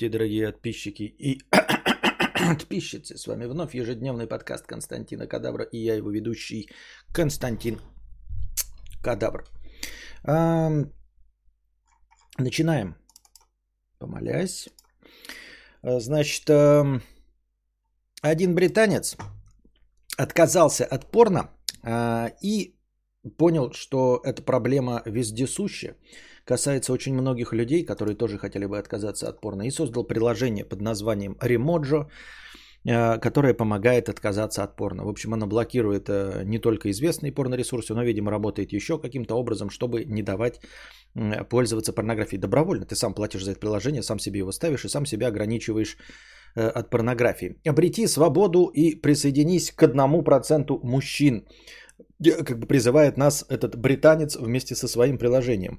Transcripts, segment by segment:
Здравствуйте, дорогие подписчики и подписчицы. С вами вновь ежедневный подкаст Константина Кадавра и я его ведущий Константин Кадавр. Начинаем. Помолясь. А, значит, один британец отказался от порно а, и понял, что эта проблема вездесущая касается очень многих людей, которые тоже хотели бы отказаться от порно, и создал приложение под названием Remojo, э, которое помогает отказаться от порно. В общем, оно блокирует э, не только известные порноресурсы, но, видимо, работает еще каким-то образом, чтобы не давать пользоваться порнографией. Добровольно ты сам платишь за это приложение, сам себе его ставишь и сам себя ограничиваешь э, от порнографии. Обрети свободу и присоединись к одному проценту мужчин. Как бы призывает нас этот британец вместе со своим приложением.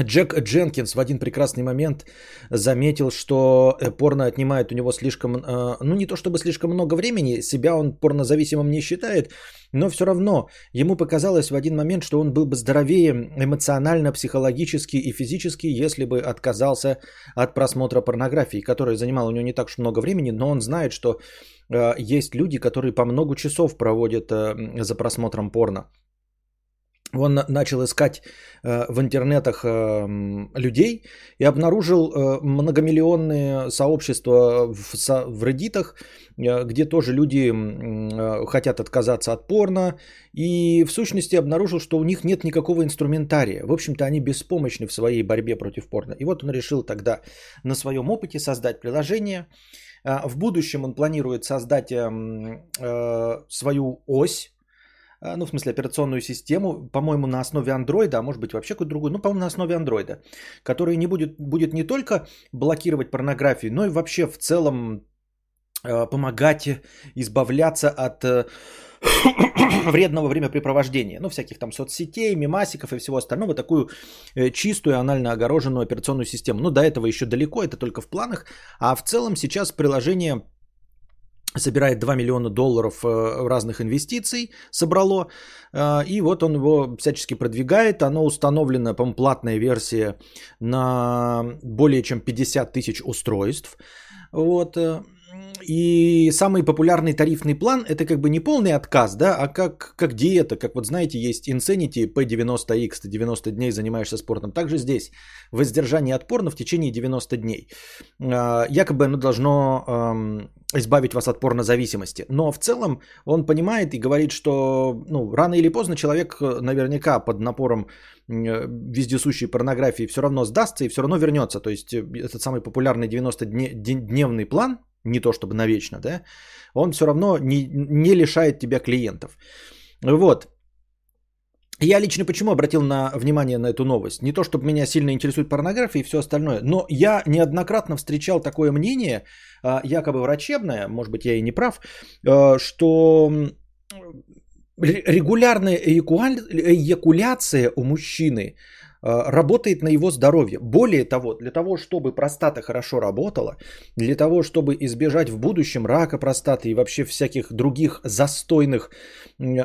Джек Дженкинс в один прекрасный момент заметил, что э, порно отнимает у него слишком, э, ну не то чтобы слишком много времени, себя он порнозависимым не считает, но все равно ему показалось в один момент, что он был бы здоровее эмоционально, психологически и физически, если бы отказался от просмотра порнографии, которая занимала у него не так уж много времени, но он знает, что э, есть люди, которые по много часов проводят за просмотром порно он начал искать э, в интернетах э, людей и обнаружил э, многомиллионные сообщества в, со, где тоже люди хотят отказаться от порно. И в сущности обнаружил, что у них нет никакого инструментария. В общем-то, они беспомощны в своей борьбе против порно. И вот он решил тогда на своем опыте создать приложение. В будущем он планирует создать э, э, свою ось ну, в смысле, операционную систему, по-моему, на основе андроида, а может быть вообще какой-то другой, ну, по-моему, на основе андроида, который не будет, будет не только блокировать порнографию, но и вообще в целом э, помогать избавляться от э, вредного времяпрепровождения, ну, всяких там соцсетей, мемасиков и всего остального, такую э, чистую анально огороженную операционную систему. Ну, до этого еще далеко, это только в планах, а в целом сейчас приложение собирает 2 миллиона долларов э, разных инвестиций, собрало, э, и вот он его всячески продвигает. Оно установлено, по платная версия на более чем 50 тысяч устройств. Вот. И самый популярный тарифный план это как бы не полный отказ, да, а как, как диета, как вот знаете, есть Insanity P90X, ты 90 дней занимаешься спортом. Также здесь воздержание от порно в течение 90 дней. А, якобы оно должно избавить вас от порнозависимости. Но в целом он понимает и говорит, что ну, рано или поздно человек э, наверняка под напором э, вездесущей порнографии все равно сдастся и все равно вернется. То есть э, этот самый популярный 90-дневный план, не то чтобы навечно, да, он все равно не, не лишает тебя клиентов. Вот. Я лично почему обратил на внимание на эту новость? Не то, чтобы меня сильно интересует порнография и все остальное, но я неоднократно встречал такое мнение, а, якобы врачебное, может быть, я и не прав, а, что регулярная эякуляция у мужчины работает на его здоровье. Более того, для того, чтобы простата хорошо работала, для того, чтобы избежать в будущем рака простаты и вообще всяких других застойных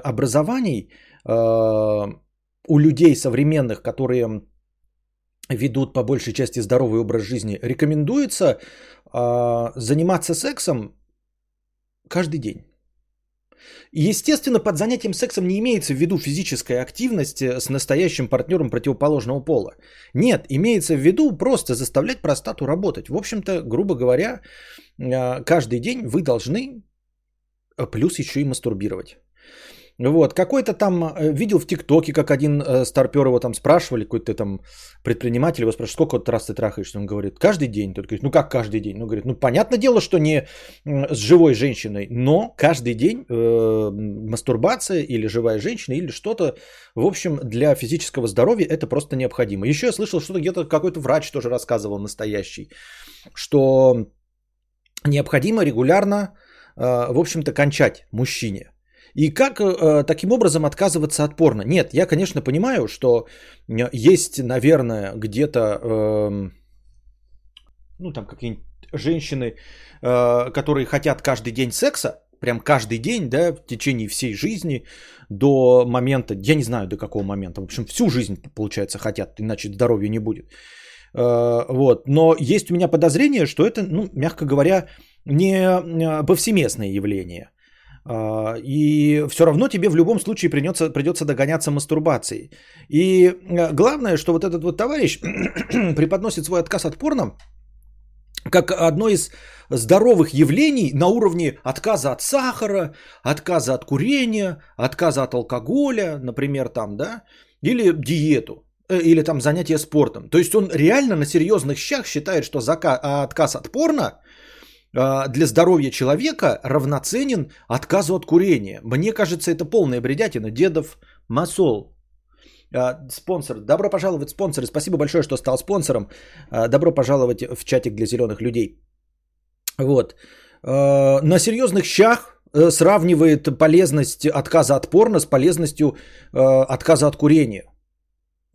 образований, Э, у людей современных, которые ведут по большей части здоровый образ жизни, рекомендуется э, заниматься сексом каждый день. Естественно, под занятием сексом не имеется в виду физическая активность э, с настоящим партнером противоположного пола. Нет, имеется в виду просто заставлять простату работать. В общем-то, грубо говоря, каждый день вы должны плюс еще и мастурбировать. Вот, какой-то там, э, видел в ТикТоке, как один э, старпер его там спрашивали, какой-то там предприниматель его спрашивает, сколько раз ты трахаешься? Он говорит, каждый день. Тот говорит, ну как каждый день? Ну, говорит, ну понятное дело, что не с живой женщиной, но каждый день э, мастурбация или живая женщина или что-то, в общем, для физического здоровья это просто необходимо. Еще я слышал, что где-то какой-то врач тоже рассказывал настоящий, что необходимо регулярно, э, в общем-то, кончать мужчине. И как э, таким образом отказываться от порно? Нет, я, конечно, понимаю, что есть, наверное, где-то, э, ну, там какие-нибудь женщины, э, которые хотят каждый день секса, прям каждый день, да, в течение всей жизни до момента, я не знаю до какого момента, в общем, всю жизнь, получается, хотят, иначе здоровья не будет. Вот. Но есть у меня подозрение, что это, ну, мягко говоря, не повсеместное явление. А, и все равно тебе в любом случае придется, придется догоняться мастурбацией. И э, главное, что вот этот вот товарищ преподносит свой отказ от порно как одно из здоровых явлений на уровне отказа от сахара, отказа от курения, отказа от алкоголя, например, там, да, или диету, э, или там занятия спортом. То есть он реально на серьезных щах считает, что зака- а отказ от порно а, для здоровья человека равноценен отказу от курения. Мне кажется, это полная бредятина. Дедов Масол. А, спонсор. Добро пожаловать, спонсоры. Спасибо большое, что стал спонсором. А, добро пожаловать в чатик для зеленых людей. Вот. На серьезных щах э, сравнивает полезность отказа от порно с полезностью э, отказа от курения.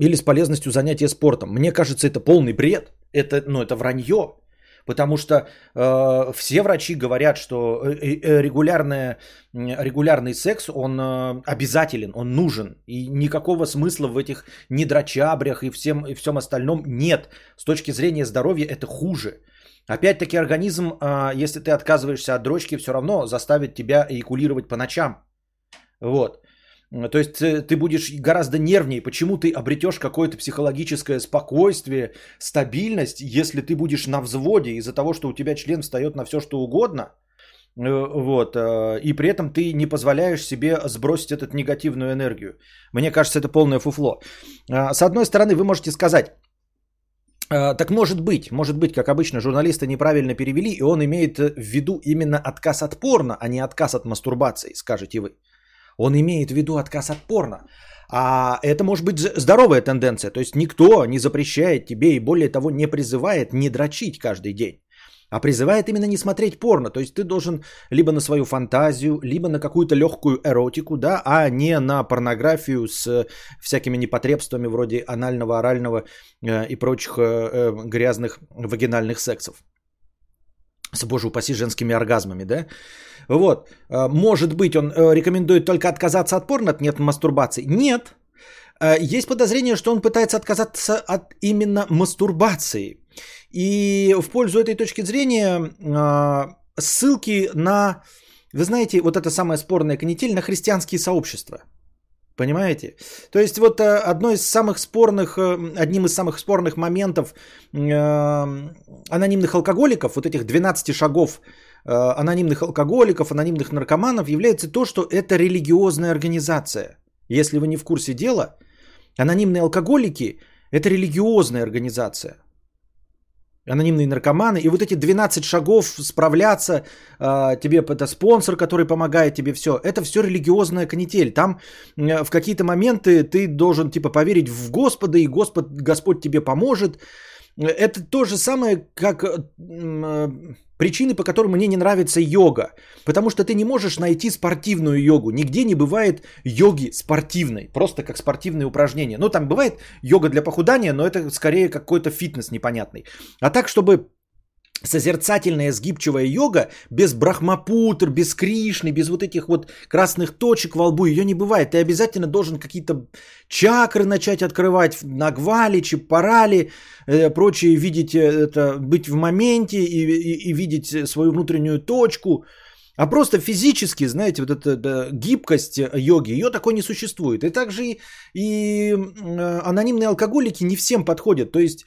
Или с полезностью занятия спортом. Мне кажется, это полный бред. Это, ну, это вранье. Потому что э, все врачи говорят, что э, э, регулярная, регулярный секс, он э, обязателен, он нужен. И никакого смысла в этих недрочабрях и всем, и всем остальном нет. С точки зрения здоровья это хуже. Опять-таки организм, э, если ты отказываешься от дрочки, все равно заставит тебя эякулировать по ночам. Вот. То есть э, ты будешь гораздо нервнее. Почему ты обретешь какое-то психологическое спокойствие, стабильность, если ты будешь на взводе из-за того, что у тебя член встает на все, что угодно, э, вот, э, и при этом ты не позволяешь себе сбросить эту негативную энергию. Мне кажется, это полное фуфло. С одной стороны, вы можете сказать, так может быть, может быть, как обычно, журналисты неправильно перевели, и он имеет в виду именно отказ от порно, а не отказ от мастурбации, скажете вы. Он имеет в виду отказ от порно. А это может быть здоровая тенденция. То есть никто не запрещает тебе и более того не призывает не дрочить каждый день. А призывает именно не смотреть порно. То есть ты должен либо на свою фантазию, либо на какую-то легкую эротику, да, а не на порнографию с всякими непотребствами вроде анального, орального э, и прочих э, э, грязных вагинальных сексов. С, боже упаси, женскими оргазмами, да? Вот. Э, может быть, он э, рекомендует только отказаться от порно, нет мастурбации. Нет. Э, есть подозрение, что он пытается отказаться от именно мастурбации. И в пользу этой точки зрения ссылки на, вы знаете, вот это самая спорная канитель, на христианские сообщества. Понимаете? То есть вот одно из самых спорных, одним из самых спорных моментов анонимных алкоголиков, вот этих 12 шагов Э, анонимных алкоголиков, анонимных наркоманов является то, что это религиозная организация. Если вы не в курсе дела, анонимные алкоголики – это религиозная организация. Анонимные наркоманы. И вот эти 12 шагов справляться, э, тебе это спонсор, который помогает тебе, все. Это все религиозная канитель. Там в какие-то моменты ты должен типа поверить в Господа, и Господь, Господь тебе поможет. Это то же самое, как Причины, по которым мне не нравится йога. Потому что ты не можешь найти спортивную йогу. Нигде не бывает йоги спортивной. Просто как спортивные упражнения. Ну, там бывает йога для похудания, но это скорее какой-то фитнес непонятный. А так, чтобы созерцательная сгибчивая йога без брахмапутр, без кришны, без вот этих вот красных точек во лбу, ее не бывает. Ты обязательно должен какие-то чакры начать открывать, нагвали, чипарали, э, прочее, видеть э, это, быть в моменте и, и, и видеть свою внутреннюю точку. А просто физически, знаете, вот эта да, гибкость йоги, ее такой не существует. И также и, и э, анонимные алкоголики не всем подходят. То есть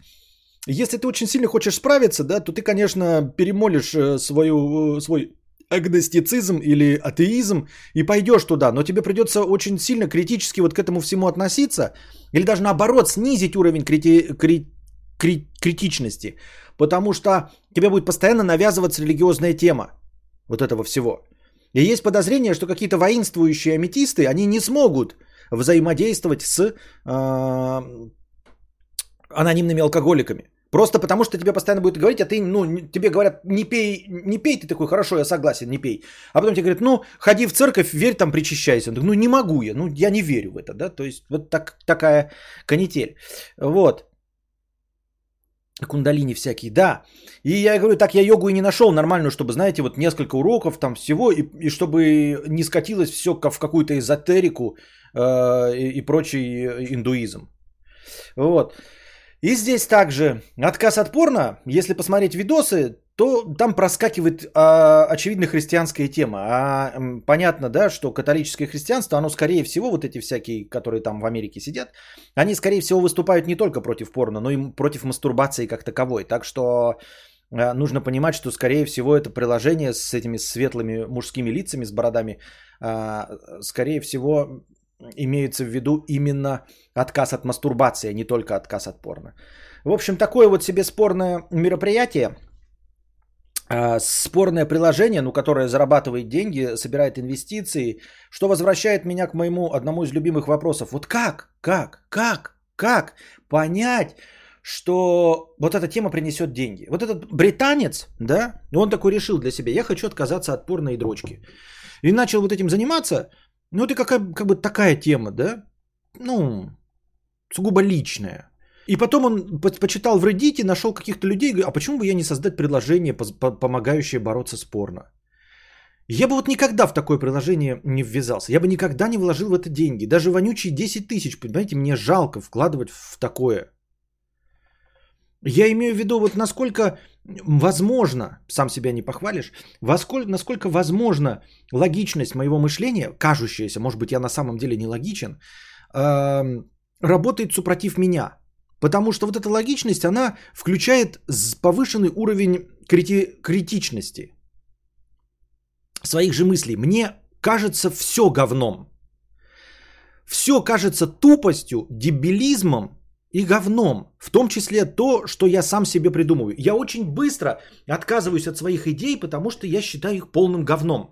если ты очень сильно хочешь справиться, да, то ты, конечно, перемолишь э, свою, э, свой агностицизм или атеизм и пойдешь туда, но тебе придется очень сильно критически вот к этому всему относиться, или даже наоборот снизить уровень крити- кри- кри- критичности, потому что тебе будет постоянно навязываться религиозная тема вот этого всего. И есть подозрение, что какие-то воинствующие аметисты, они не смогут взаимодействовать с э, анонимными алкоголиками. Просто потому, что тебе постоянно будут говорить, а ты, ну, тебе говорят, не пей, не пей, ты такой, хорошо, я согласен, не пей. А потом тебе говорят, ну, ходи в церковь, верь там, причащайся. Он такой, ну, не могу я, ну, я не верю в это, да, то есть вот так, такая канитель. Вот. Кундалини всякие, да. И я говорю, так я йогу и не нашел нормальную, чтобы, знаете, вот несколько уроков там всего, и, и чтобы не скатилось все в какую-то эзотерику э, и, и прочий индуизм. Вот. И здесь также отказ от порно, если посмотреть видосы, то там проскакивает а, очевидно христианская тема. А понятно, да, что католическое христианство, оно скорее всего, вот эти всякие, которые там в Америке сидят, они скорее всего выступают не только против порно, но и против мастурбации как таковой. Так что а, нужно понимать, что скорее всего это приложение с этими светлыми мужскими лицами, с бородами, а, скорее всего имеется в виду именно отказ от мастурбации, а не только отказ от порно. В общем, такое вот себе спорное мероприятие, а, спорное приложение, ну, которое зарабатывает деньги, собирает инвестиции, что возвращает меня к моему одному из любимых вопросов. Вот как, как, как, как понять, что вот эта тема принесет деньги. Вот этот британец, да, он такой решил для себя, я хочу отказаться от порной дрочки. И начал вот этим заниматься, ну, это какая, как бы такая тема, да? Ну, сугубо личная. И потом он почитал в Reddit, нашел каких-то людей, говорит, а почему бы я не создать приложение, помогающее бороться с порно? Я бы вот никогда в такое приложение не ввязался. Я бы никогда не вложил в это деньги. Даже вонючие 10 тысяч, понимаете, мне жалко вкладывать в такое. Я имею в виду, вот насколько возможно, сам себя не похвалишь, насколько, насколько возможно логичность моего мышления, кажущаяся, может быть, я на самом деле не логичен, э, работает супротив меня. Потому что вот эта логичность, она включает повышенный уровень крити- критичности своих же мыслей. Мне кажется все говном. Все кажется тупостью, дебилизмом и говном. В том числе то, что я сам себе придумываю. Я очень быстро отказываюсь от своих идей, потому что я считаю их полным говном.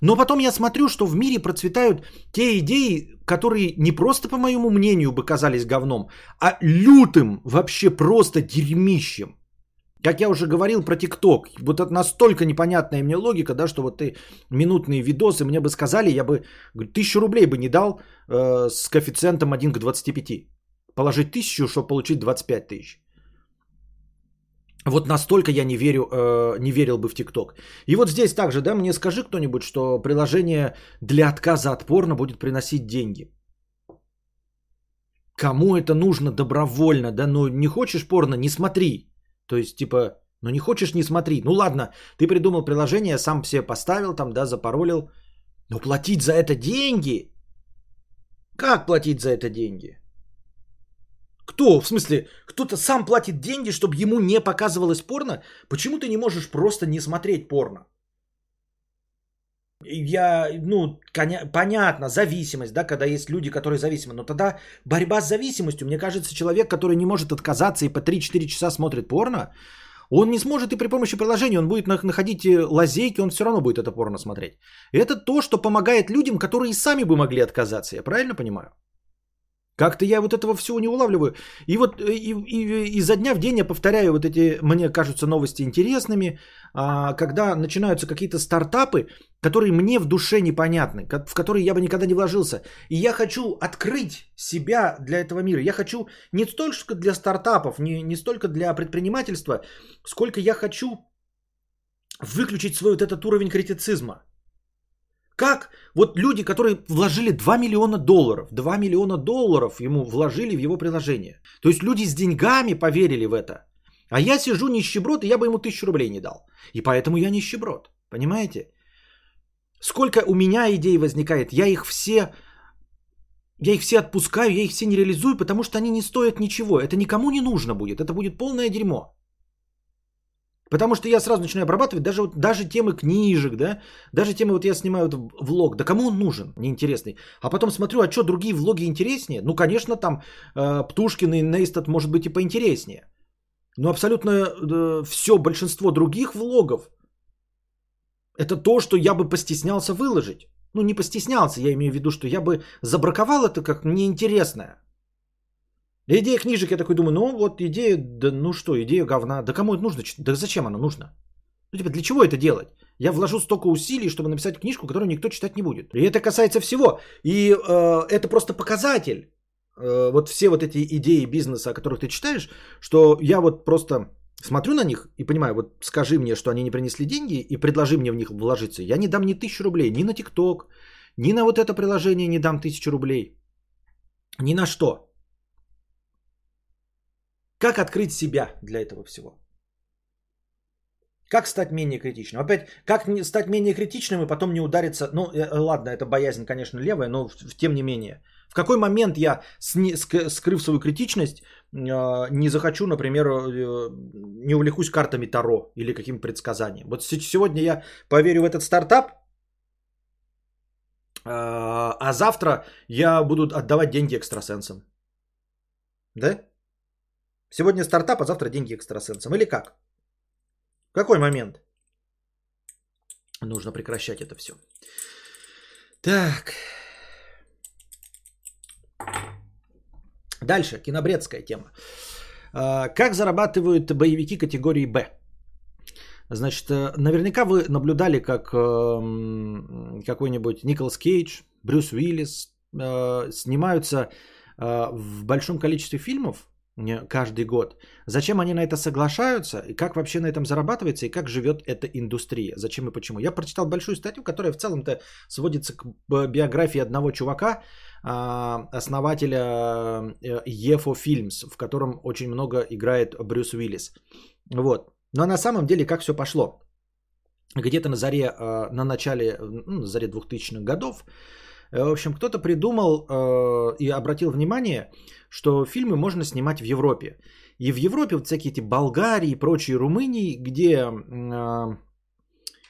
Но потом я смотрю, что в мире процветают те идеи, которые не просто, по моему мнению, бы казались говном, а лютым, вообще просто дерьмищем. Как я уже говорил про ТикТок, вот это настолько непонятная мне логика, да, что вот ты минутные видосы мне бы сказали, я бы тысячу рублей бы не дал э, с коэффициентом 1 к 25 положить тысячу, чтобы получить 25 тысяч. Вот настолько я не верю, э, не верил бы в ТикТок. И вот здесь также, да, мне скажи кто-нибудь, что приложение для отказа от порно будет приносить деньги. Кому это нужно добровольно, да, ну не хочешь порно, не смотри. То есть, типа, ну не хочешь, не смотри. Ну ладно, ты придумал приложение, сам себе поставил там, да, запаролил. Но платить за это деньги? Как платить за это деньги? Кто? В смысле, кто-то сам платит деньги, чтобы ему не показывалось порно? Почему ты не можешь просто не смотреть порно? Я, ну, понятно, зависимость, да, когда есть люди, которые зависимы. Но тогда борьба с зависимостью, мне кажется, человек, который не может отказаться и по 3-4 часа смотрит порно, он не сможет и при помощи приложения, он будет находить э, лазейки, он все равно будет это порно смотреть. Это то, что помогает людям, которые и сами бы могли отказаться, я правильно понимаю? Как-то я вот этого всего не улавливаю. И вот э, и, и, изо дня в день я повторяю вот эти, мне кажутся, новости интересными, а, когда начинаются какие-то стартапы, которые мне в душе непонятны, в которые я бы никогда не вложился. И я хочу открыть себя для этого мира. Я хочу не столько для стартапов, не, не столько для предпринимательства, сколько я хочу выключить свой вот этот уровень критицизма. Как вот люди, которые вложили 2 миллиона долларов, 2 миллиона долларов ему вложили в его приложение. То есть люди с деньгами поверили в это. А я сижу нищеброд, и я бы ему тысячу рублей не дал. И поэтому я нищеброд. Понимаете? Сколько у меня идей возникает, я их все я их все отпускаю, я их все не реализую, потому что они не стоят ничего. Это никому не нужно будет. Это будет полное дерьмо. Потому что я сразу начинаю обрабатывать даже, вот, даже темы книжек, да, даже темы, вот я снимаю вот влог, да кому он нужен, неинтересный. А потом смотрю, а что, другие влоги интереснее? Ну, конечно, там э, Птушкин и Нейстат может быть и поинтереснее. Но абсолютно э, все, большинство других влогов, это то, что я бы постеснялся выложить. Ну, не постеснялся, я имею в виду, что я бы забраковал это как неинтересное. Идея книжек, я такой думаю, ну вот идея, да ну что, идея говна. Да кому это нужно? Да зачем она нужна? Ну типа, для чего это делать? Я вложу столько усилий, чтобы написать книжку, которую никто читать не будет. И это касается всего. И э, это просто показатель. Э, вот все вот эти идеи бизнеса, о которых ты читаешь, что я вот просто смотрю на них и понимаю, вот скажи мне, что они не принесли деньги и предложи мне в них вложиться. Я не дам ни тысячу рублей, ни на ТикТок, ни на вот это приложение не дам тысячу рублей. Ни на что. Как открыть себя для этого всего? Как стать менее критичным? Опять, как стать менее критичным и потом не удариться? Ну, э, ладно, это боязнь, конечно, левая, но тем не менее. В какой момент я, скрыв свою критичность, э, не захочу, например, э, не увлекусь картами Таро или каким предсказанием? Вот сегодня я поверю в этот стартап, а завтра я буду отдавать деньги экстрасенсам. Да? Сегодня стартап, а завтра деньги экстрасенсам. Или как? какой момент? Нужно прекращать это все. Так. Дальше, кинобредская тема. А, как зарабатывают боевики категории Б? Значит, э, наверняка вы наблюдали, как эм, какой-нибудь Николас Кейдж, Брюс Уиллис э, снимаются э, в большом количестве фильмов, каждый год. Зачем они на это соглашаются, и как вообще на этом зарабатывается, и как живет эта индустрия, зачем и почему. Я прочитал большую статью, которая в целом-то сводится к биографии одного чувака, а, основателя EFO Films, в котором очень много играет Брюс Уиллис. Вот. Но на самом деле как все пошло? Где-то на заре, а, на начале, ну, на заре 2000-х годов Э, в общем, кто-то придумал э, и обратил внимание, что фильмы можно снимать в Европе. И в Европе вот всякие эти Болгарии и прочие Румынии, где э,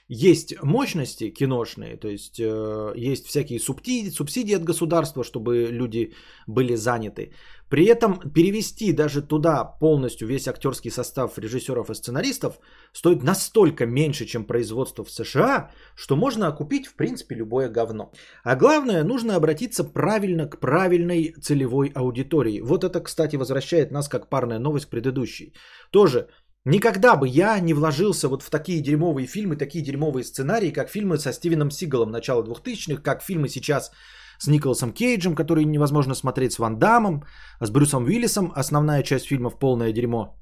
есть мощности киношные, то есть э, есть всякие субсидии, субсидии от государства, чтобы люди были заняты. При этом перевести даже туда полностью весь актерский состав режиссеров и сценаристов стоит настолько меньше, чем производство в США, что можно окупить в принципе любое говно. А главное, нужно обратиться правильно к правильной целевой аудитории. Вот это, кстати, возвращает нас как парная новость к предыдущей. Тоже Никогда бы я не вложился вот в такие дерьмовые фильмы, такие дерьмовые сценарии, как фильмы со Стивеном Сигалом начала 2000-х, как фильмы сейчас с Николасом Кейджем, который невозможно смотреть с Ван Дамом, с Брюсом Уиллисом, основная часть фильмов полное дерьмо.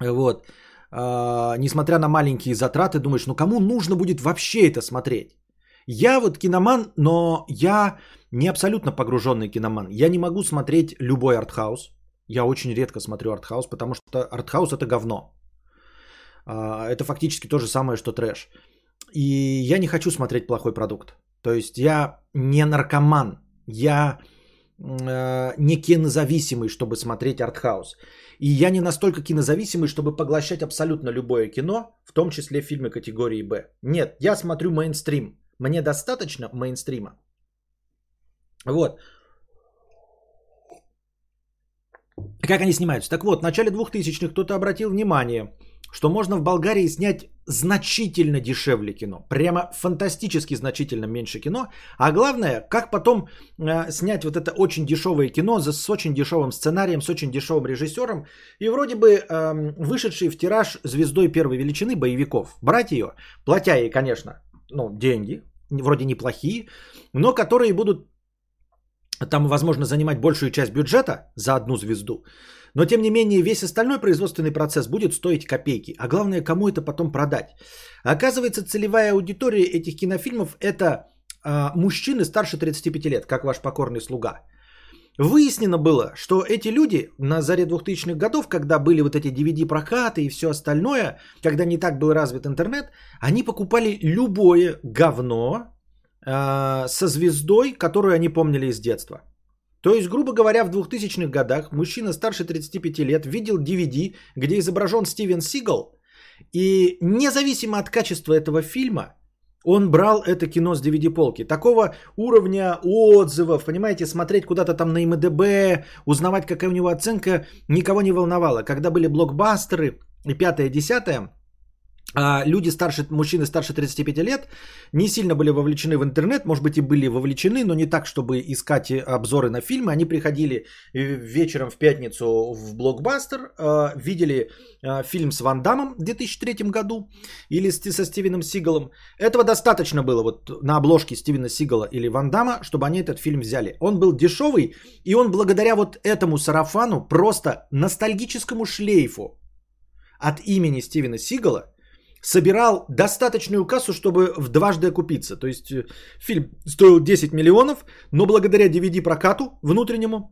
Вот. А, несмотря на маленькие затраты, думаешь, ну кому нужно будет вообще это смотреть? Я вот киноман, но я не абсолютно погруженный киноман. Я не могу смотреть любой артхаус. Я очень редко смотрю артхаус, потому что артхаус это говно. А, это фактически то же самое, что трэш. И я не хочу смотреть плохой продукт. То есть я не наркоман, я э, не кинозависимый, чтобы смотреть артхаус. И я не настолько кинозависимый, чтобы поглощать абсолютно любое кино, в том числе фильмы категории Б. Нет, я смотрю мейнстрим. Мне достаточно мейнстрима. Вот. Как они снимаются? Так вот, в начале 2000-х кто-то обратил внимание, что можно в Болгарии снять значительно дешевле кино. Прямо фантастически значительно меньше кино. А главное, как потом э, снять вот это очень дешевое кино с очень дешевым сценарием, с очень дешевым режиссером и вроде бы э, вышедший в тираж звездой первой величины боевиков. Брать ее, платя ей, конечно, ну, деньги, вроде неплохие, но которые будут там, возможно, занимать большую часть бюджета за одну звезду. Но, тем не менее, весь остальной производственный процесс будет стоить копейки. А главное, кому это потом продать. Оказывается, целевая аудитория этих кинофильмов – это а, мужчины старше 35 лет, как ваш покорный слуга. Выяснено было, что эти люди на заре 2000-х годов, когда были вот эти DVD-прокаты и все остальное, когда не так был развит интернет, они покупали любое говно, э, со звездой, которую они помнили из детства. То есть, грубо говоря, в 2000-х годах мужчина старше 35 лет видел DVD, где изображен Стивен Сигал, и независимо от качества этого фильма, он брал это кино с DVD-полки. Такого уровня отзывов, понимаете, смотреть куда-то там на МДБ, узнавать, какая у него оценка, никого не волновало. Когда были блокбастеры и пятое, десятое, а люди старше, мужчины старше 35 лет не сильно были вовлечены в интернет, может быть и были вовлечены, но не так, чтобы искать обзоры на фильмы. Они приходили вечером в пятницу в блокбастер, а, видели а, фильм с Ван Дамом в 2003 году или со Стивеном Сигалом. Этого достаточно было вот на обложке Стивена Сигала или Ван Дама, чтобы они этот фильм взяли. Он был дешевый, и он благодаря вот этому сарафану, просто ностальгическому шлейфу от имени Стивена Сигала, собирал достаточную кассу, чтобы в дважды окупиться. То есть э, фильм стоил 10 миллионов, но благодаря DVD-прокату внутреннему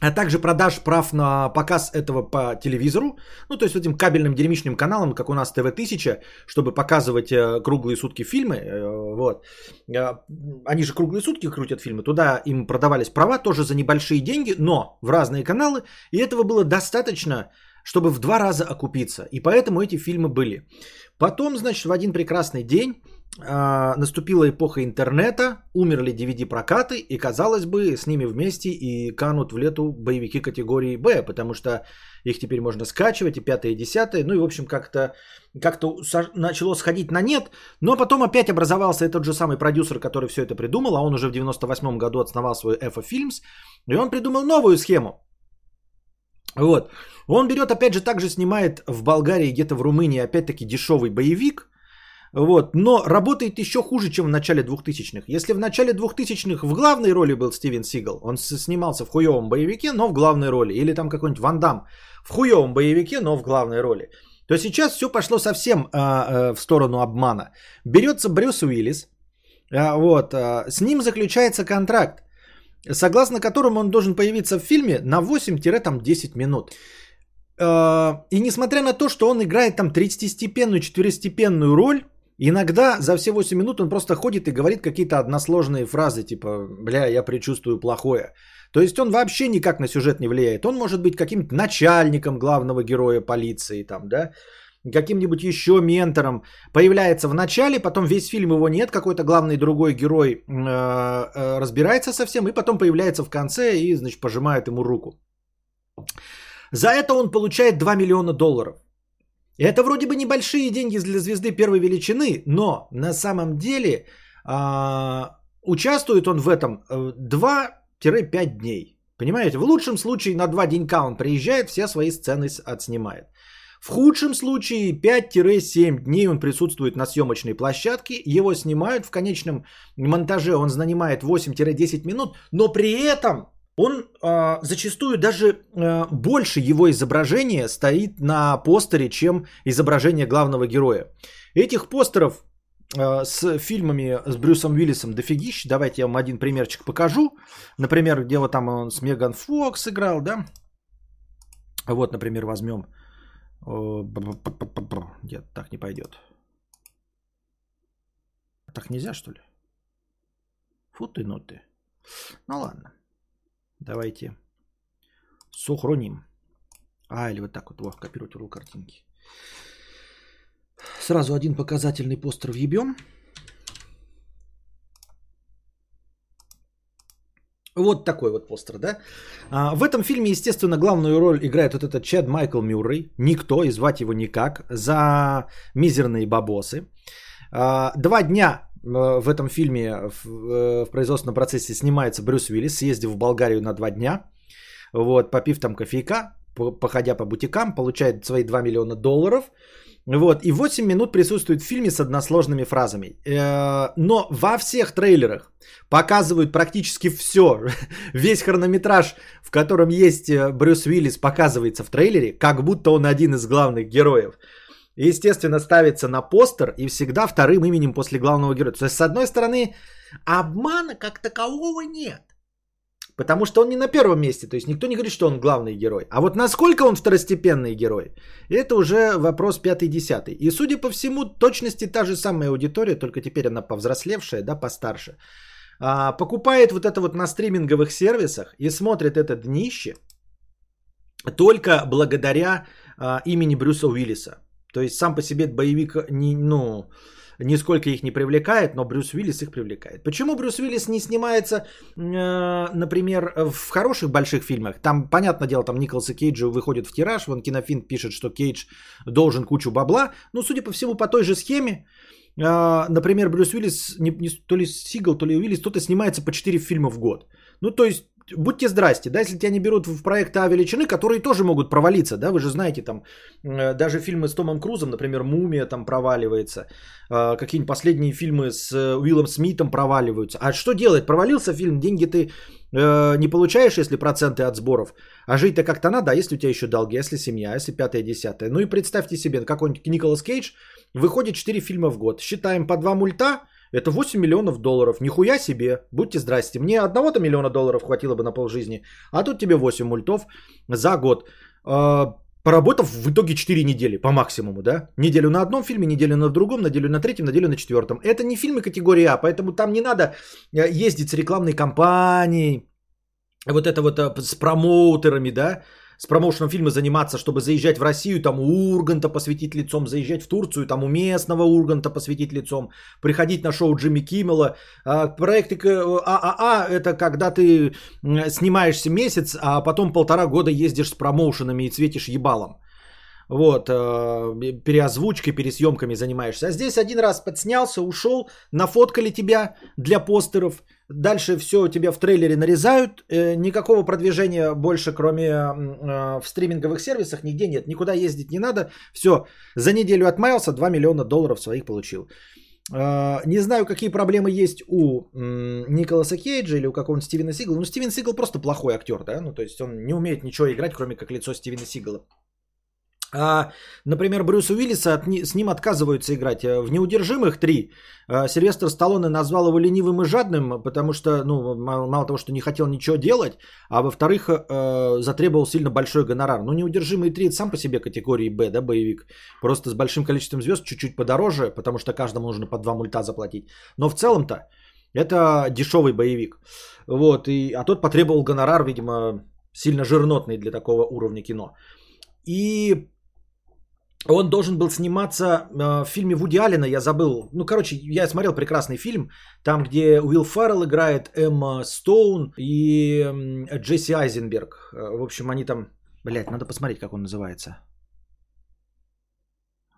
а также продаж прав на показ этого по телевизору, ну, то есть этим кабельным дерьмичным каналам, как у нас ТВ-1000, чтобы показывать э, круглые сутки фильмы, э, вот. Они же круглые сутки крутят фильмы, туда им продавались права тоже за небольшие деньги, но в разные каналы, и этого было достаточно, чтобы в два раза окупиться, и поэтому эти фильмы были. Потом, значит, в один прекрасный день а, наступила эпоха интернета, умерли DVD-прокаты, и, казалось бы, с ними вместе и канут в лету боевики категории «Б», потому что их теперь можно скачивать, и пятое, и десятое, ну и, в общем, как-то как начало сходить на нет, но потом опять образовался этот же самый продюсер, который все это придумал, а он уже в 98 году основал свой EFA Films, и он придумал новую схему. Вот. Он берет, опять же, также снимает в Болгарии, где-то в Румынии, опять-таки, дешевый боевик – вот, но работает еще хуже, чем в начале 2000-х. Если в начале 2000-х в главной роли был Стивен Сигал, он снимался в хуевом боевике, но в главной роли. Или там какой-нибудь Ван Дам в хуевом боевике, но в главной роли. То сейчас все пошло совсем а, а, в сторону обмана. Берется Брюс Уиллис, а, вот, а, с ним заключается контракт, согласно которому он должен появиться в фильме на 8-10 минут. А, и несмотря на то, что он играет там 30-степенную, 4-степенную роль, Иногда за все 8 минут он просто ходит и говорит какие-то односложные фразы, типа «бля, я предчувствую плохое». То есть он вообще никак на сюжет не влияет. Он может быть каким-то начальником главного героя полиции, там, да, каким-нибудь еще ментором. Появляется в начале, потом весь фильм его нет, какой-то главный другой герой э, э, разбирается со всем, и потом появляется в конце и, значит, пожимает ему руку. За это он получает 2 миллиона долларов. Это вроде бы небольшие деньги для звезды первой величины, но на самом деле а, участвует он в этом 2-5 э, дней. Понимаете, в лучшем случае на 2 денька он приезжает, все свои сцены отснимает. В худшем случае 5-7 дней он присутствует на съемочной площадке, его снимают, в конечном монтаже он занимает 8-10 минут, но при этом он э, зачастую даже э, больше его изображения стоит на постере, чем изображение главного героя. Этих постеров э, с фильмами с Брюсом Уиллисом дофигищ. Давайте я вам один примерчик покажу. Например, где вот там он с Меган Фокс играл, да? Вот, например, возьмем. Нет, так не пойдет. Так нельзя, что ли? Фу ты, ну ты. Ну ладно. Давайте сохраним. А, или вот так вот, вот копировать URL картинки. Сразу один показательный постер въебем. Вот такой вот постер, да? А, в этом фильме, естественно, главную роль играет вот этот Чад Майкл Мюррей. Никто, и звать его никак, за мизерные бабосы. А, два дня Э, в этом фильме в, э, в производственном процессе снимается Брюс Уиллис, съездив в Болгарию на два дня, вот, попив там кофейка, походя по бутикам, получает свои 2 миллиона долларов, вот, и 8 минут присутствует в фильме с односложными фразами. Э, но во всех трейлерах показывают практически все. Весь хронометраж, в котором есть Брюс Уиллис, показывается в трейлере, как будто он один из главных героев естественно, ставится на постер и всегда вторым именем после главного героя. То есть, с одной стороны, обмана как такового нет. Потому что он не на первом месте. То есть никто не говорит, что он главный герой. А вот насколько он второстепенный герой, это уже вопрос пятый-десятый. И судя по всему, точности та же самая аудитория, только теперь она повзрослевшая, да, постарше. А, покупает вот это вот на стриминговых сервисах и смотрит это днище только благодаря а, имени Брюса Уиллиса. То есть сам по себе боевик не, ну, нисколько их не привлекает, но Брюс Уиллис их привлекает. Почему Брюс Уиллис не снимается, э, например, в хороших больших фильмах? Там, понятное дело, там Николаса Кейджа выходит в тираж, вон Кинофин пишет, что Кейдж должен кучу бабла, но, судя по всему, по той же схеме, э, например, Брюс Уиллис, не, не, то ли Сигал, то ли Уиллис, кто-то снимается по 4 фильма в год. Ну, то есть будьте здрасте, да, если тебя не берут в проекты А величины, которые тоже могут провалиться, да, вы же знаете, там, э, даже фильмы с Томом Крузом, например, «Мумия» там проваливается, э, какие-нибудь последние фильмы с э, Уиллом Смитом проваливаются. А что делать? Провалился фильм, деньги ты не получаешь, если проценты от сборов, а жить-то как-то надо, а если у тебя еще долги, а если семья, а если пятое, десятое. Ну и представьте себе, какой-нибудь Николас Кейдж выходит 4 фильма в год, считаем по 2 мульта, Это 8 миллионов долларов. Нихуя себе. Будьте здрасте. Мне одного-то миллиона долларов хватило бы на полжизни. А тут тебе 8 мультов за год. А, поработав в итоге 4 недели по максимуму, да? Неделю на одном фильме, неделю на другом, неделю на третьем, неделю на четвертом. Это не фильмы категории А, поэтому там не надо э, ездить с рекламной кампанией, вот это вот э, с промоутерами, да, с промоушеном фильма заниматься, чтобы заезжать в Россию, там у Урганта посвятить лицом, заезжать в Турцию, там у местного Урганта посвятить лицом, приходить на шоу Джимми Киммела. А, проекты ААА – это когда ты снимаешься месяц, а потом полтора года ездишь с промоушенами и цветишь ебалом. Вот, э, переозвучкой, пересъемками занимаешься. А здесь один раз подснялся, ушел, нафоткали тебя для постеров – Дальше все тебя в трейлере нарезают. Э, никакого продвижения больше, кроме э, в стриминговых сервисах, нигде нет. Никуда ездить не надо. Все, за неделю отмаялся, 2 миллиона долларов своих получил. Э, не знаю, какие проблемы есть у Николаса Кейджа или у какого-нибудь Стивена Сигала. Ну, Стивен Сигал просто плохой актер, да? Ну, то есть он не умеет ничего играть, кроме как лицо Стивена Сигала. А, например, Брюс Уиллиса, с ним отказываются играть. Э, в «Неудержимых 3» э, Сильвестр Сталлоне назвал его ленивым и жадным, потому что, ну, мало того, что не хотел ничего делать, а во-вторых, э, затребовал сильно большой гонорар. Ну, «Неудержимый 3» сам по себе категории «Б», да, боевик. Просто с большим количеством звезд, чуть-чуть подороже, потому что каждому нужно по два мульта заплатить. Но в целом-то это дешевый боевик. Вот, и, а тот потребовал гонорар, видимо, сильно жирнотный для такого уровня кино. И он должен был сниматься э, в фильме Вуди Аллена, я забыл. Ну, короче, я смотрел прекрасный фильм, там, где Уилл Феррелл играет, Эмма Стоун и Джесси Айзенберг. Э, в общем, они там... Блять, надо посмотреть, как он называется.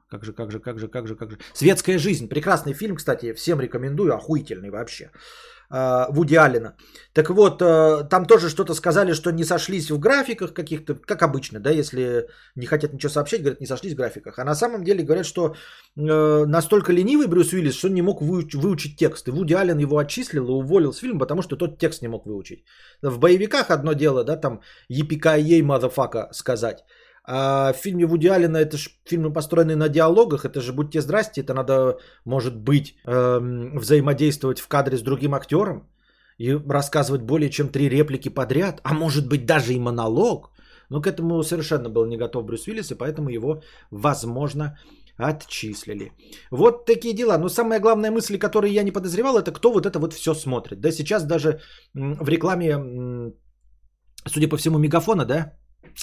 Как же, как же, как же, как же, как же. Светская жизнь. Прекрасный фильм, кстати, всем рекомендую, охуительный вообще. А, Вуди Аллена. Так вот, а, там тоже что-то сказали, что не сошлись в графиках каких-то, как обычно, да, если не хотят ничего сообщать, говорят, не сошлись в графиках. А на самом деле говорят, что э, настолько ленивый Брюс Уиллис, что он не мог выуч- выучить текст. И Вуди Аллен его отчислил и уволил с фильма, потому что тот текст не мог выучить. В боевиках одно дело, да, там yippee-ki-yay motherfucker сказать. А в фильме Вуди Аллена это же фильмы, построенные на диалогах, это же будьте здрасте, это надо, может быть, эм, взаимодействовать в кадре с другим актером и рассказывать более чем три реплики подряд, а может быть даже и монолог. Но к этому совершенно был не готов Брюс Уиллис, и поэтому его, возможно, отчислили. Вот такие дела. Но самая главная мысль, которую я не подозревал, это кто вот это вот все смотрит. Да сейчас даже в рекламе, судя по всему, мегафона, да,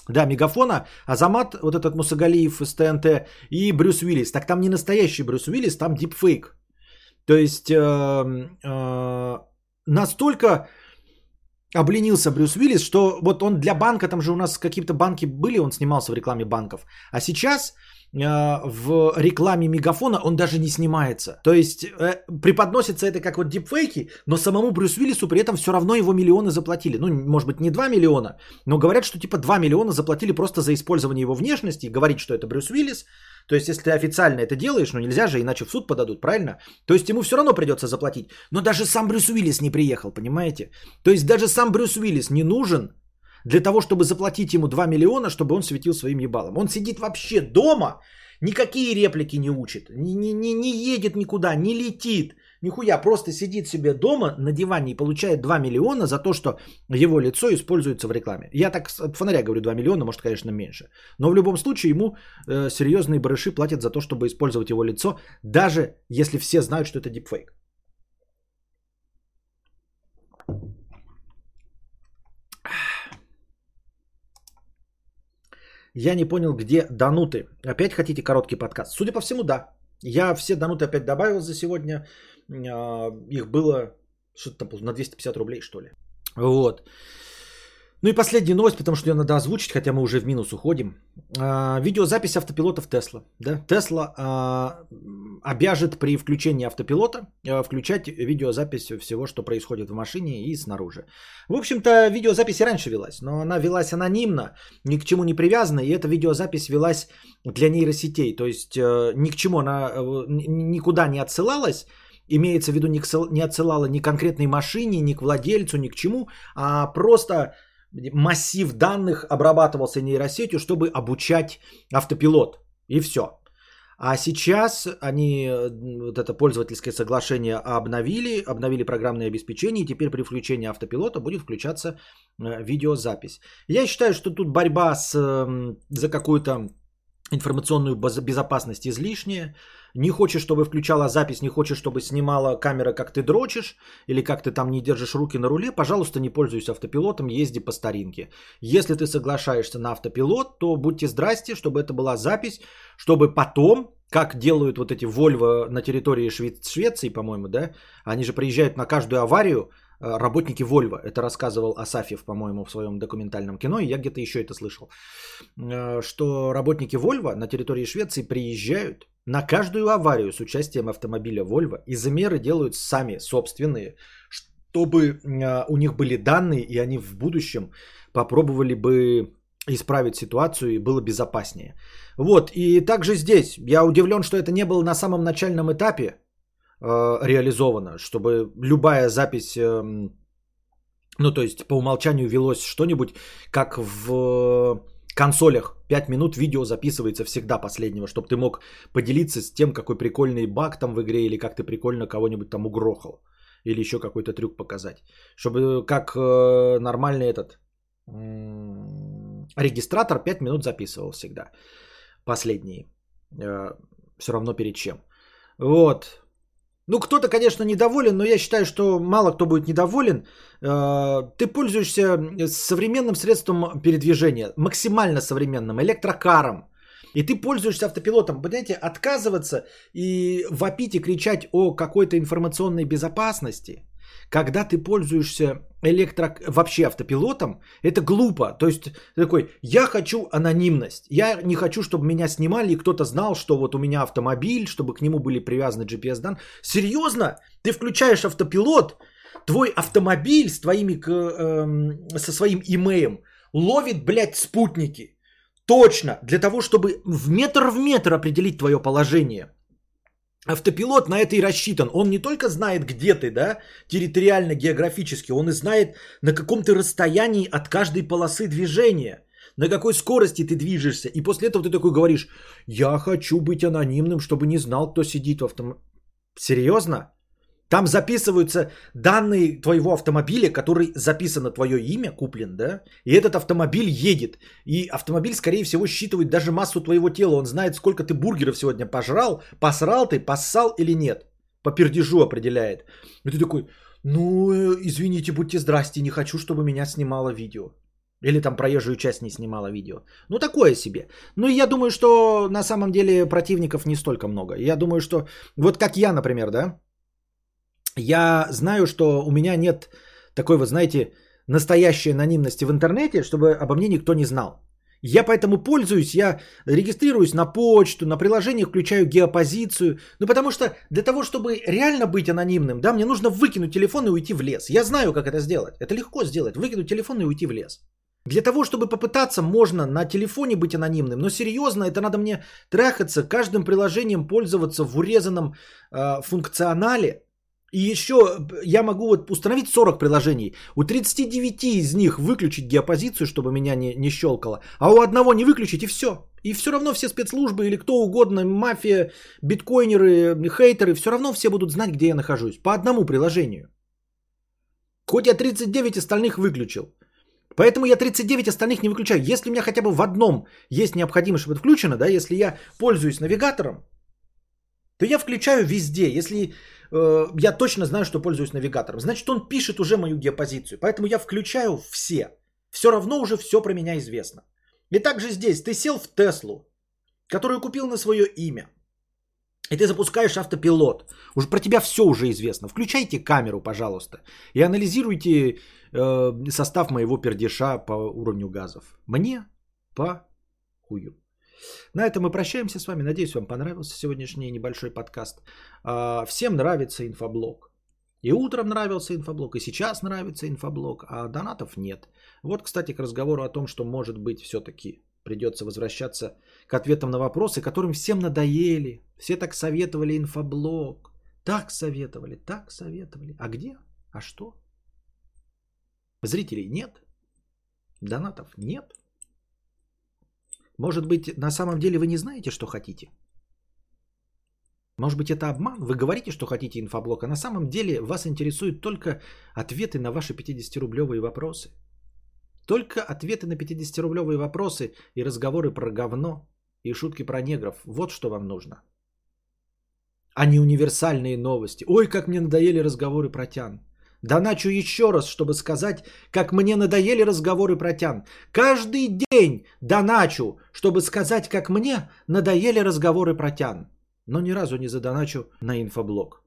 да, Мегафона, Азамат, вот этот Мусагалиев из ТНТ и Брюс Уиллис. Так там не настоящий Брюс Уиллис, там дипфейк. То есть э, э, настолько обленился Брюс Уиллис, что вот он для банка, там же у нас какие-то банки были, он снимался в рекламе банков. А сейчас в рекламе Мегафона он даже не снимается. То есть э, преподносится это как вот дипфейки, но самому Брюс Уиллису при этом все равно его миллионы заплатили. Ну, может быть, не 2 миллиона, но говорят, что типа 2 миллиона заплатили просто за использование его внешности. Говорить, что это Брюс Уиллис. То есть, если ты официально это делаешь, ну нельзя же, иначе в суд подадут, правильно? То есть, ему все равно придется заплатить. Но даже сам Брюс Уиллис не приехал, понимаете? То есть, даже сам Брюс Уиллис не нужен для того, чтобы заплатить ему 2 миллиона, чтобы он светил своим ебалом. Он сидит вообще дома, никакие реплики не учит, не, не, не, не едет никуда, не летит, нихуя, просто сидит себе дома на диване и получает 2 миллиона за то, что его лицо используется в рекламе. Я так от фонаря говорю 2 миллиона, может, конечно, меньше. Но в любом случае ему э, серьезные барыши платят за то, чтобы использовать его лицо, даже если все знают, что это дипфейк. Я не понял, где дануты. Опять хотите короткий подкаст? Судя по всему, да. Я все дануты опять добавил за сегодня. А, их было что-то там на 250 рублей, что ли. Вот. Ну и последняя новость, потому что ее надо озвучить, хотя мы уже в минус уходим. А, видеозапись автопилотов Тесла. Да? Тесла а, обяжет при включении автопилота а, включать видеозапись всего, что происходит в машине и снаружи. В общем-то, видеозапись и раньше велась, но она велась анонимно, ни к чему не привязана, и эта видеозапись велась для нейросетей. То есть э, ни к чему она э, никуда не отсылалась, имеется в виду не отсылала ни конкретной машине, ни к владельцу, ни к чему, а просто массив данных обрабатывался нейросетью, чтобы обучать автопилот. И все. А сейчас они вот это пользовательское соглашение обновили, обновили программное обеспечение, и теперь при включении автопилота будет включаться э, видеозапись. Я считаю, что тут борьба с, за какую-то информационную безопасность излишняя. Не хочешь, чтобы включала запись, не хочешь, чтобы снимала камера, как ты дрочишь, или как ты там не держишь руки на руле, пожалуйста, не пользуйся автопилотом, езди по старинке. Если ты соглашаешься на автопилот, то будьте здрасте, чтобы это была запись, чтобы потом, как делают вот эти Volvo на территории Швеции, по-моему, да, они же приезжают на каждую аварию, работники Volvo. Это рассказывал Асафьев, по-моему, в своем документальном кино, и я где-то еще это слышал. Э, что работники Volvo на территории Швеции приезжают на каждую аварию с участием автомобиля Volvo и замеры делают сами собственные, чтобы э, у них были данные, и они в будущем попробовали бы исправить ситуацию и было безопаснее. Вот, и также здесь я удивлен, что это не было на самом начальном этапе, Э, реализовано, чтобы любая запись, эм, ну то есть по умолчанию велось что-нибудь, как в консолях 5 минут видео записывается всегда последнего, чтобы ты мог поделиться с тем, какой прикольный баг там в игре или как ты прикольно кого-нибудь там угрохал. Или еще какой-то трюк показать. Чтобы как э, нормальный этот регистратор 5 минут записывал всегда. Последние. Э, все равно перед чем. Вот. Ну, кто-то, конечно, недоволен, но я считаю, что мало кто будет недоволен. Э, ты пользуешься современным средством передвижения, максимально современным, электрокаром. И ты пользуешься автопилотом. Понимаете, отказываться и вопить и кричать о какой-то информационной безопасности – когда ты пользуешься электро... вообще автопилотом, это глупо. То есть такой, я хочу анонимность. Я не хочу, чтобы меня снимали и кто-то знал, что вот у меня автомобиль, чтобы к нему были привязаны GPS данные. Серьезно? Ты включаешь автопилот, твой автомобиль с твоими, э, со своим имеем ловит, блядь, спутники. Точно, для того, чтобы в метр в метр определить твое положение – Автопилот на это и рассчитан. Он не только знает, где ты, да, территориально, географически, он и знает, на каком ты расстоянии от каждой полосы движения, на какой скорости ты движешься. И после этого ты такой говоришь, я хочу быть анонимным, чтобы не знал, кто сидит в автомобиле. Серьезно? Там записываются данные твоего автомобиля, который записан на твое имя, куплен, да? И этот автомобиль едет. И автомобиль, скорее всего, считывает даже массу твоего тела. Он знает, сколько ты бургеров сегодня пожрал, посрал ты, поссал или нет. По пердежу определяет. И ты такой, ну, э, извините, будьте здрасте, не хочу, чтобы меня снимало видео. Или там проезжую часть не снимала видео. Ну, такое себе. Ну, я думаю, что на самом деле противников не столько много. Я думаю, что вот как я, например, да, я знаю, что у меня нет такой, вот знаете, настоящей анонимности в интернете, чтобы обо мне никто не знал. Я поэтому пользуюсь, я регистрируюсь на почту, на приложение включаю геопозицию. Ну потому что для того, чтобы реально быть анонимным, да, мне нужно выкинуть телефон и уйти в лес. Я знаю, как это сделать. Это легко сделать. Выкинуть телефон и уйти в лес. Для того, чтобы попытаться, можно на телефоне быть анонимным, но серьезно, это надо мне трахаться, каждым приложением пользоваться в урезанном э, функционале, и еще я могу вот установить 40 приложений. У 39 из них выключить геопозицию, чтобы меня не, не щелкало. А у одного не выключить и все. И все равно все спецслужбы или кто угодно, мафия, биткоинеры, хейтеры, все равно все будут знать, где я нахожусь. По одному приложению. Хоть я 39 остальных выключил. Поэтому я 39 остальных не выключаю. Если у меня хотя бы в одном есть необходимость, чтобы это включено, да, если я пользуюсь навигатором, то я включаю везде. Если Э, я точно знаю, что пользуюсь навигатором. Значит, он пишет уже мою геопозицию. Поэтому я включаю все. Все равно уже все про меня известно. И также здесь ты сел в Теслу, которую купил на свое имя. И ты запускаешь автопилот. Уже про тебя все уже известно. Включайте камеру, пожалуйста. И анализируйте э, состав моего пердеша по уровню газов. Мне по хую. На этом мы прощаемся с вами. Надеюсь, вам понравился сегодняшний небольшой подкаст. А, всем нравится инфоблог. И утром нравился инфоблог, и сейчас нравится инфоблог, а донатов нет. Вот, кстати, к разговору о том, что, может быть, все-таки придется возвращаться к ответам на вопросы, которым всем надоели. Все так советовали инфоблог. Так советовали, так советовали. А где? А что? Зрителей нет? Донатов нет? Может быть, на самом деле вы не знаете, что хотите? Может быть, это обман? Вы говорите, что хотите инфоблок, а на самом деле вас интересуют только ответы на ваши 50-рублевые вопросы. Только ответы на 50-рублевые вопросы и разговоры про говно и шутки про негров. Вот что вам нужно. А не универсальные новости. Ой, как мне надоели разговоры про тян. Доначу еще раз, чтобы сказать, как мне надоели разговоры про тян. Каждый день доначу, чтобы сказать, как мне надоели разговоры про тян. Но ни разу не задоначу на инфоблог.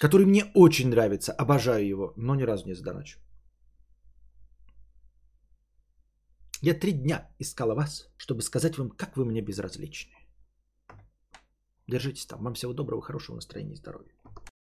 Который мне очень нравится, обожаю его, но ни разу не задоначу. Я три дня искала вас, чтобы сказать вам, как вы мне безразличны. Держитесь там. Вам всего доброго, хорошего настроения и здоровья.